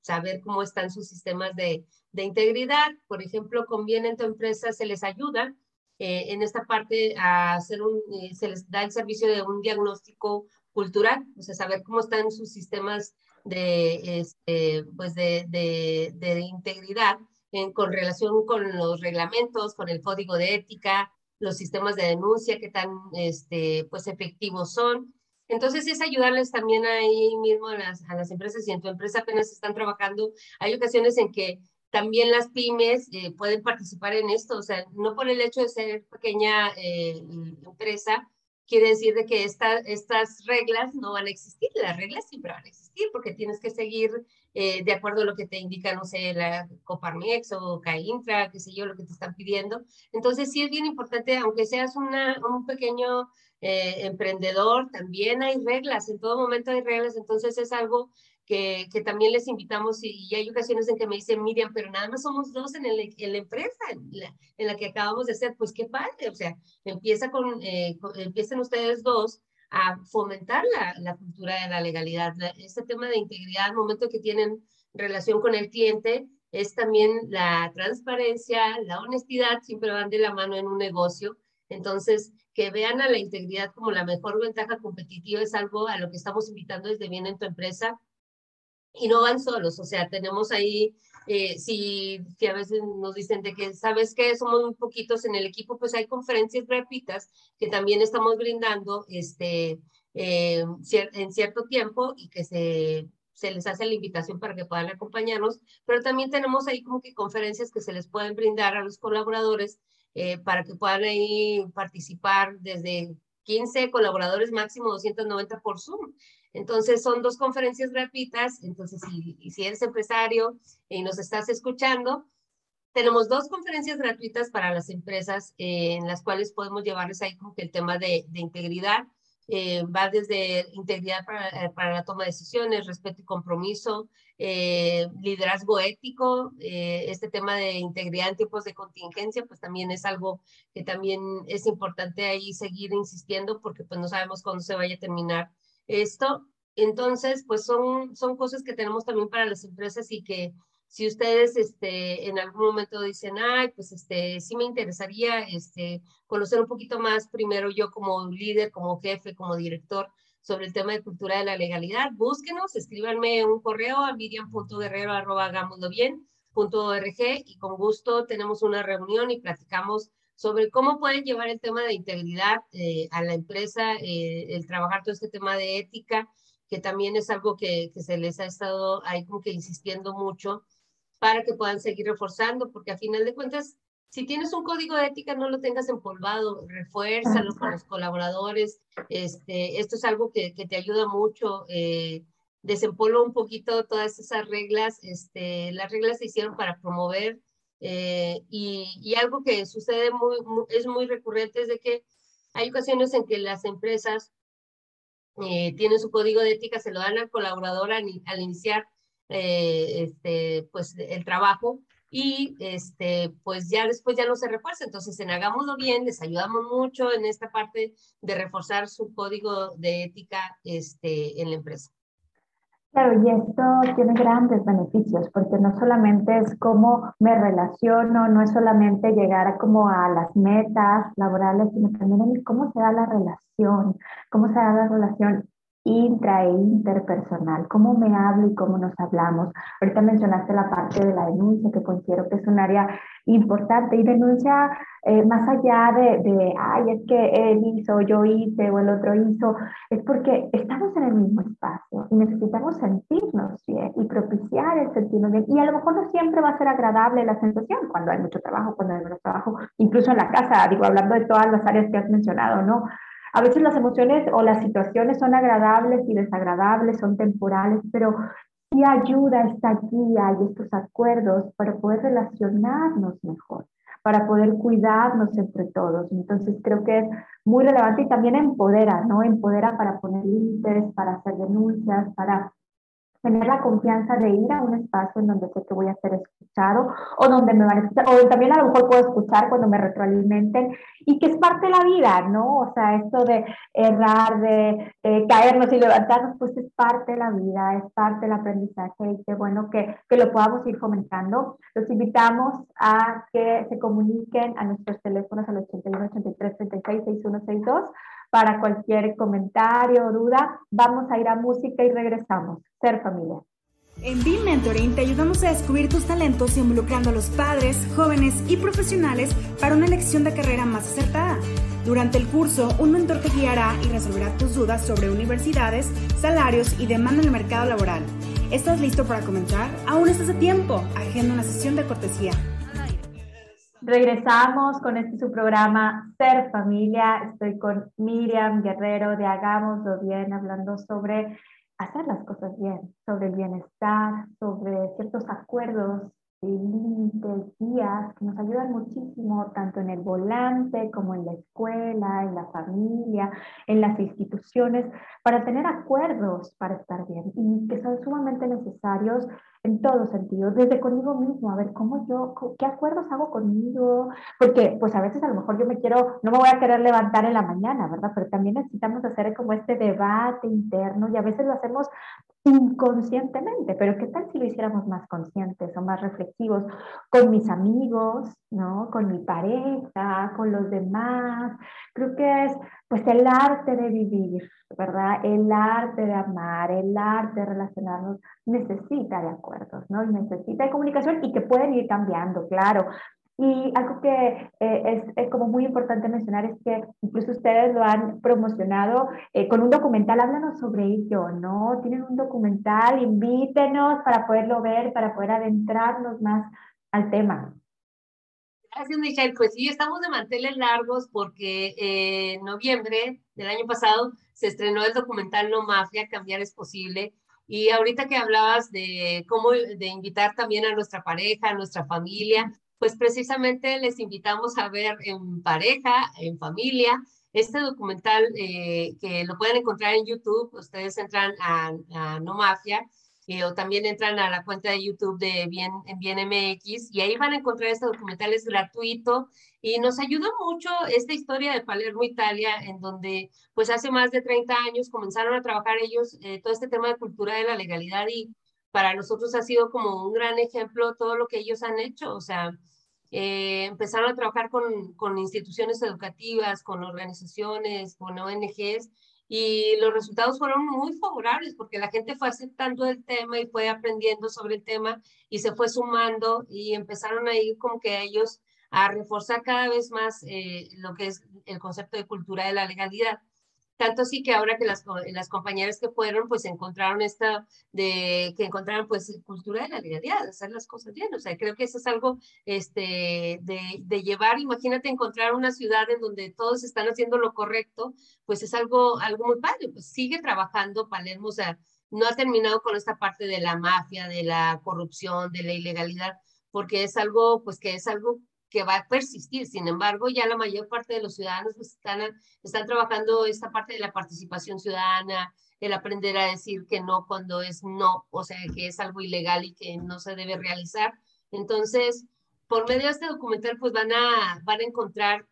saber cómo están sus sistemas de, integridad. Por ejemplo, conviene en tu empresa, se les ayuda eh, en esta parte a hacer un, eh, se les da el servicio de un diagnóstico cultural, o sea, saber cómo están sus sistemas de, este, pues de integridad en, con relación con los reglamentos, con el código de ética, los sistemas de denuncia, qué tan este, pues, efectivos son. Entonces es ayudarles también ahí mismo a las, a las empresas. Si en tu empresa apenas están trabajando, hay ocasiones en que también las pymes eh, pueden participar en esto, o sea, no por el hecho de ser pequeña eh, empresa, quiere decir de que esta, estas reglas no van a existir, las reglas siempre van a existir porque tienes que seguir eh, de acuerdo a lo que te indica, no sé, la Coparmex o CAINFRA, qué sé yo, lo que te están pidiendo. Entonces, sí es bien importante, aunque seas una, un pequeño eh, emprendedor, también hay reglas, en todo momento hay reglas, entonces es algo que, que, también les invitamos y, y, hay ocasiones en que me dicen, Miriam, pero nada más somos dos en, el, en la empresa en la, en la, que acabamos de hacer, pues qué padre, o sea, empieza con, eh, con empiecen ustedes dos a fomentar la, la cultura de la legalidad. este tema de integridad al momento que tienen relación con el cliente es también la transparencia, la honestidad, siempre van de la mano en un negocio. Entonces, que vean a la integridad como la mejor ventaja competitiva es algo a lo que estamos invitando desde bien en tu empresa. Y no van solos, o sea, tenemos ahí eh, si, si, a veces nos dicen de que, ¿sabes que Somos muy poquitos en el equipo, pues hay conferencias gratuitas que también estamos brindando este, eh, en cierto tiempo y que se, se les hace la invitación para que puedan acompañarnos, pero también tenemos ahí como que conferencias que se les pueden brindar a los colaboradores eh, para que puedan ahí participar desde 15 colaboradores máximo 290 por Zoom. Entonces son dos conferencias gratuitas, entonces si, si eres empresario y nos estás escuchando, tenemos dos conferencias gratuitas para las empresas eh, en las cuales podemos llevarles ahí como que el tema de, de, integridad. eh, va desde integridad para, para, la toma de decisiones, respeto y compromiso, eh, liderazgo ético, eh, este tema de integridad en tiempos de contingencia, pues también es algo que también es importante ahí seguir insistiendo porque pues no sabemos cuándo se vaya a terminar esto. Entonces, pues son, son cosas que tenemos también para las empresas y que si ustedes este, en algún momento dicen, ay, pues este, sí me interesaría este, conocer un poquito más primero yo como líder, como jefe, como director sobre el tema de cultura de la legalidad, búsquenos, escríbanme un correo a miriam.guerrero.org y con gusto tenemos una reunión y platicamos sobre cómo pueden llevar el tema de integridad eh, a la empresa, eh, el trabajar todo este tema de ética, que también es algo que, que se les ha estado ahí como que insistiendo mucho para que puedan seguir reforzando, porque a final de cuentas, si tienes un código de ética, no lo tengas empolvado, refuérzalo con los colaboradores. Este, esto es algo que, que te ayuda mucho. Eh, desempolva un poquito todas esas reglas. Este, las reglas se hicieron para promover eh, y, algo que sucede muy, es muy recurrente es de que hay ocasiones en que las empresas eh, tienen su código de ética, se lo dan al colaborador al, al iniciar eh, este, pues el trabajo y este, pues ya después ya no se refuerza. Entonces, en Hagámoslo Bien, les ayudamos mucho en esta parte de reforzar su código de ética este, en la empresa.
Claro, y esto tiene grandes beneficios, porque no solamente es cómo me relaciono, no es solamente llegar a como a las metas laborales, sino también cómo se da la relación, cómo se da la relación intra e interpersonal, cómo me hablo y cómo nos hablamos. Ahorita mencionaste la parte de la denuncia, que considero que es un área importante y denuncia eh, más allá de, de, ay, es que él hizo, yo hice o el otro hizo, es porque estamos en el mismo espacio y necesitamos sentirnos bien y propiciar el sentirnos bien. Y a lo mejor no siempre va a ser agradable la sensación cuando hay mucho trabajo, cuando hay menos trabajo, incluso en la casa, digo, hablando de todas las áreas que has mencionado, ¿no? A veces las emociones o las situaciones son agradables y desagradables, son temporales, pero sí ayuda esta guía y estos acuerdos para poder relacionarnos mejor, para poder cuidarnos entre todos. Entonces creo que es muy relevante y también empodera, ¿no? Empodera para poner límites, para hacer denuncias, para tener la confianza de ir a un espacio en donde sé que voy a ser escuchado o donde me van a escuchar, o también a lo mejor puedo escuchar cuando me retroalimenten y que es parte de la vida, ¿no? O sea, esto de errar, de eh, caernos y levantarnos, pues es parte de la vida, es parte del aprendizaje y qué bueno que, que lo podamos ir fomentando. Los invitamos a que se comuniquen a nuestros teléfonos al 81 83 36 6162 para cualquier comentario o duda, vamos a ir a música y regresamos. Ser familia.
En BIM Mentoring te ayudamos a descubrir tus talentos involucrando a los padres, jóvenes y profesionales para una elección de carrera más acertada. Durante el curso, un mentor te guiará y resolverá tus dudas sobre universidades, salarios y demanda en el mercado laboral. ¿Estás listo para comenzar? Aún estás a tiempo. Agenda una sesión de cortesía.
Regresamos con este su programa Ser Familia. Estoy con Miriam Guerrero de Hagámoslo Bien, hablando sobre hacer las cosas bien, sobre el bienestar, sobre ciertos acuerdos límites, guías que nos ayudan muchísimo tanto en el volante como en la escuela, en la familia, en las instituciones, para tener acuerdos para estar bien y que son sumamente necesarios en todos sentidos, desde conmigo mismo, a ver cómo yo, qué acuerdos hago conmigo, porque pues a veces a lo mejor yo me quiero, no me voy a querer levantar en la mañana, ¿verdad? Pero también necesitamos hacer como este debate interno y a veces lo hacemos inconscientemente, pero ¿qué tal si lo hiciéramos más conscientes o más reflexivos con mis amigos, ¿no? Con mi pareja, con los demás. Creo que es pues el arte de vivir, ¿verdad? El arte de amar, el arte de relacionarnos necesita de acuerdos, ¿no? necesita de comunicación y que pueden ir cambiando, claro. Y algo que eh, es, como muy importante mencionar es que incluso ustedes lo han promocionado eh, con un documental, háblanos sobre ello, ¿no? Tienen un documental, invítenos para poderlo ver, para poder adentrarnos más al tema.
Gracias, Michelle. Pues sí, estamos de manteles largos porque eh, en noviembre del año pasado se estrenó el documental No Mafia, Cambiar es Posible. Y ahorita que hablabas de cómo de invitar también a nuestra pareja, a nuestra familia, pues precisamente les invitamos a ver en pareja, en familia, Este documental eh, que lo pueden encontrar en YouTube, ustedes entran a, a No Mafia eh, o también entran a la cuenta de YouTube de Bien, Bien MX y ahí van a encontrar este documental, es gratuito y nos ayudó mucho esta historia de Palermo, Italia, en donde pues hace más de 30 años comenzaron a trabajar ellos eh, todo este tema de cultura de la legalidad y para nosotros ha sido como un gran ejemplo todo lo que ellos han hecho, o sea, eh, empezaron a trabajar con, con instituciones educativas, con organizaciones, con ONGs y los resultados fueron muy favorables porque la gente fue aceptando el tema y fue aprendiendo sobre el tema y se fue sumando y empezaron a ir como que ellos a reforzar cada vez más eh, lo que es el concepto de cultura de la legalidad. Tanto así que ahora que las, las compañeras que fueron, pues encontraron esta, de que encontraron pues cultura de la legalidad, hacer las cosas bien. O sea, creo que eso es algo este, de, de llevar, imagínate encontrar una ciudad en donde todos están haciendo lo correcto, pues es algo, algo muy padre. Pues sigue trabajando Palermo, o sea, no ha terminado con esta parte de la mafia, de la corrupción, de la ilegalidad, porque es algo, pues que es algo que va a persistir. Sin embargo, ya la mayor parte de los ciudadanos pues, están, están trabajando esta parte de la participación ciudadana, el aprender a decir que no cuando es no, o sea, que es algo ilegal y que no se debe realizar. Entonces, por medio de este documental, pues van a, van a encontrar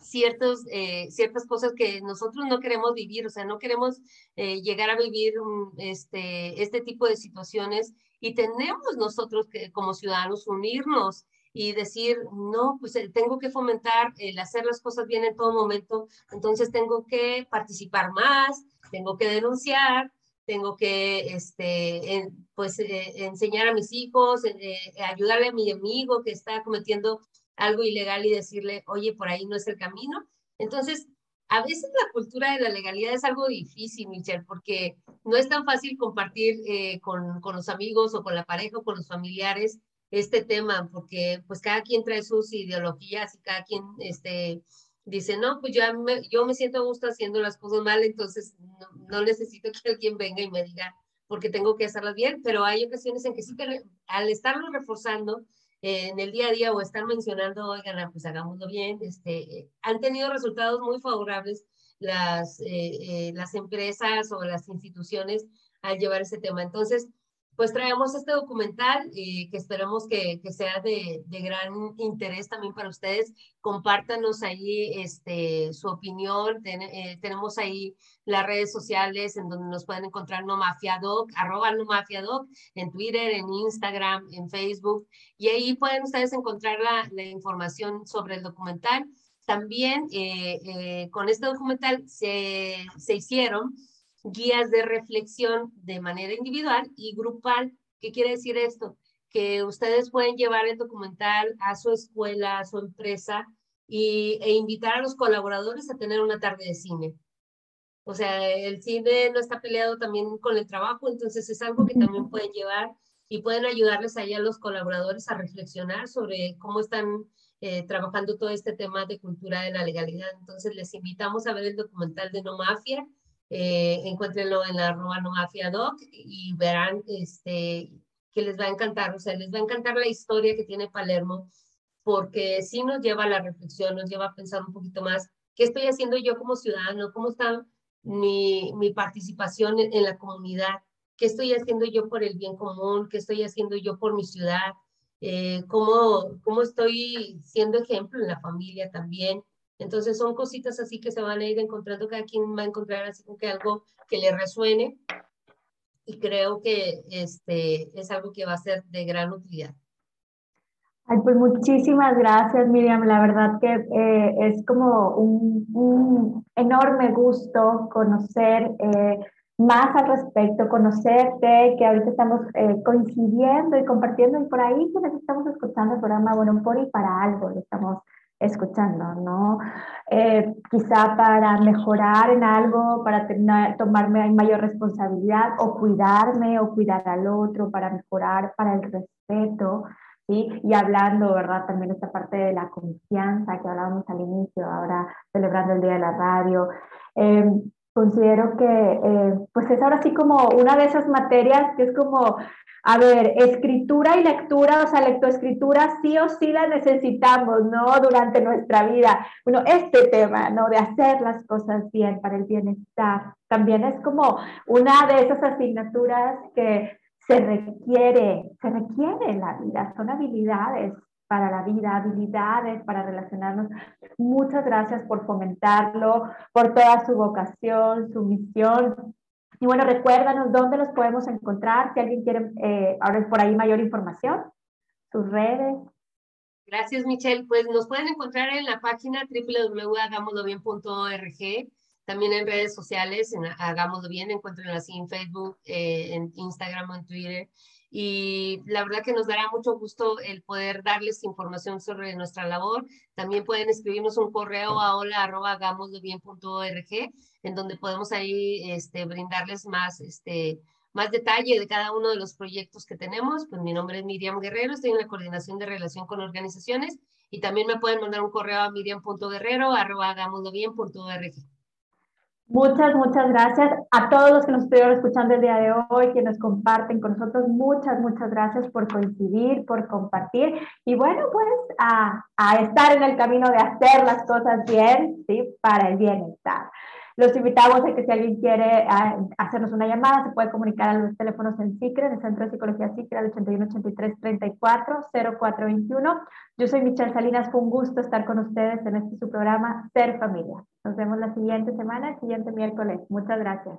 ciertos, eh, ciertas cosas que nosotros no queremos vivir, o sea, no queremos eh, llegar a vivir este, este tipo de situaciones y tenemos nosotros que como ciudadanos unirnos y decir, no, pues eh, tengo que fomentar el hacer las cosas bien en todo momento, entonces tengo que participar más, tengo que denunciar, tengo que, este, pues, eh, enseñar a mis hijos, eh, ayudarle a mi amigo que está cometiendo algo ilegal y decirle, oye, por ahí no es el camino. Entonces, a veces la cultura de la legalidad es algo difícil, Michelle, porque no es tan fácil compartir con, con los amigos o con la pareja o con los familiares este tema, porque pues cada quien trae sus ideologías y cada quien este, dice, no, pues yo me, yo me siento a gusto haciendo las cosas mal, entonces no, necesito que alguien venga y me diga porque tengo que hacerlas bien, pero hay ocasiones en que sí, que al estarlo reforzando eh, en el día a día o estar mencionando, oigan, pues hagámoslo bien, este, han tenido resultados muy favorables las, eh, eh, las empresas o las instituciones al llevar ese tema. Entonces, pues traemos este documental y que esperamos que, sea de, gran interés también para ustedes. Compártanos ahí este, su opinión. Eh, tenemos ahí las redes sociales en donde nos pueden encontrar No Mafia Doc, arroba No Mafia Doc, en Twitter, en Instagram, en Facebook. Y ahí pueden ustedes encontrar la, la información sobre el documental. También eh, eh, con este documental se, se hicieron guías de reflexión de manera individual y grupal. ¿Qué quiere decir esto? Que ustedes pueden llevar el documental a su escuela, a su empresa y, e invitar a los colaboradores a tener una tarde de cine. O sea, el cine no está peleado también con el trabajo, entonces es algo que también pueden llevar y pueden ayudarles ahí a los colaboradores a reflexionar sobre cómo están eh, trabajando todo este tema de cultura de la legalidad. Entonces les invitamos a ver el documental de No Mafia eh, encuéntrenlo en la arroba no mafia doc y verán este, que les va a encantar, o sea, les va a encantar la historia que tiene Palermo, porque sí nos lleva a la reflexión, nos lleva a pensar un poquito más, ¿qué estoy haciendo yo como ciudadano? ¿Cómo está mi, mi participación en, la comunidad? ¿Qué estoy haciendo yo por el bien común? ¿Qué estoy haciendo yo por mi ciudad? Eh, ¿cómo, ¿Cómo estoy siendo ejemplo en la familia también? Entonces son cositas así que se van a ir encontrando, cada quien va a encontrar así como que algo que le resuene y creo que este es algo que va a ser de gran utilidad.
Ay, pues muchísimas gracias, Miriam. La verdad que eh, es como un, un, enorme gusto conocer eh, más al respecto, conocerte, que ahorita estamos eh, coincidiendo y compartiendo y por ahí que estamos escuchando el programa, bueno, por y para algo, estamos escuchando, ¿no? Eh, quizá para mejorar en algo, para tener, tomarme mayor responsabilidad o cuidarme o cuidar al otro, para mejorar, para el respeto, ¿sí? Y hablando, ¿verdad? También esta parte de la confianza que hablábamos al inicio, ahora celebrando el Día de la Radio. Em, considero que eh, pues es ahora sí como una de esas materias que es como, a ver, escritura y lectura, o sea, lectoescritura sí o sí la necesitamos, ¿no? Durante nuestra vida. Bueno, este tema, ¿no? De hacer las cosas bien para el bienestar, también es como una de esas asignaturas que se requiere, se requiere en la vida, son habilidades para la vida, habilidades para relacionarnos. Muchas gracias por fomentarlo, por toda su vocación, su misión. Y bueno, recuérdanos dónde los podemos encontrar, si alguien quiere eh, ahora por ahí mayor información, sus redes.
Gracias, Michelle. Pues nos pueden encontrar en la página www.hagamoslovien.org, también en redes sociales, en Hagámoslo Bien, encuentren así en Facebook, eh, en Instagram o en Twitter y la verdad que nos dará mucho gusto el poder darles información sobre nuestra labor. También pueden escribirnos un correo a hola.hagamoslovien.org en donde podemos ahí este, brindarles más, este, más detalle de cada uno de los proyectos que tenemos. Pues mi nombre es Miriam Guerrero, estoy en la coordinación de relación con organizaciones y también me pueden mandar un correo a miriam.guerrero.hagamoslovien.org.
Muchas, muchas gracias a todos los que nos estuvieron escuchando el día de hoy, que nos comparten con nosotros. Muchas, muchas gracias por coincidir, por compartir y bueno, pues a, a estar en el camino de hacer las cosas bien, ¿sí? Para el bienestar. Los invitamos a que si alguien quiere ah, hacernos una llamada, se puede comunicar a los teléfonos en SICRE, en el Centro de Psicología SICRE, al 8183-34-0421. Yo soy Michelle Salinas, fue un gusto estar con ustedes en este su programa Ser Familia. Nos vemos la siguiente semana, el siguiente miércoles. Muchas gracias.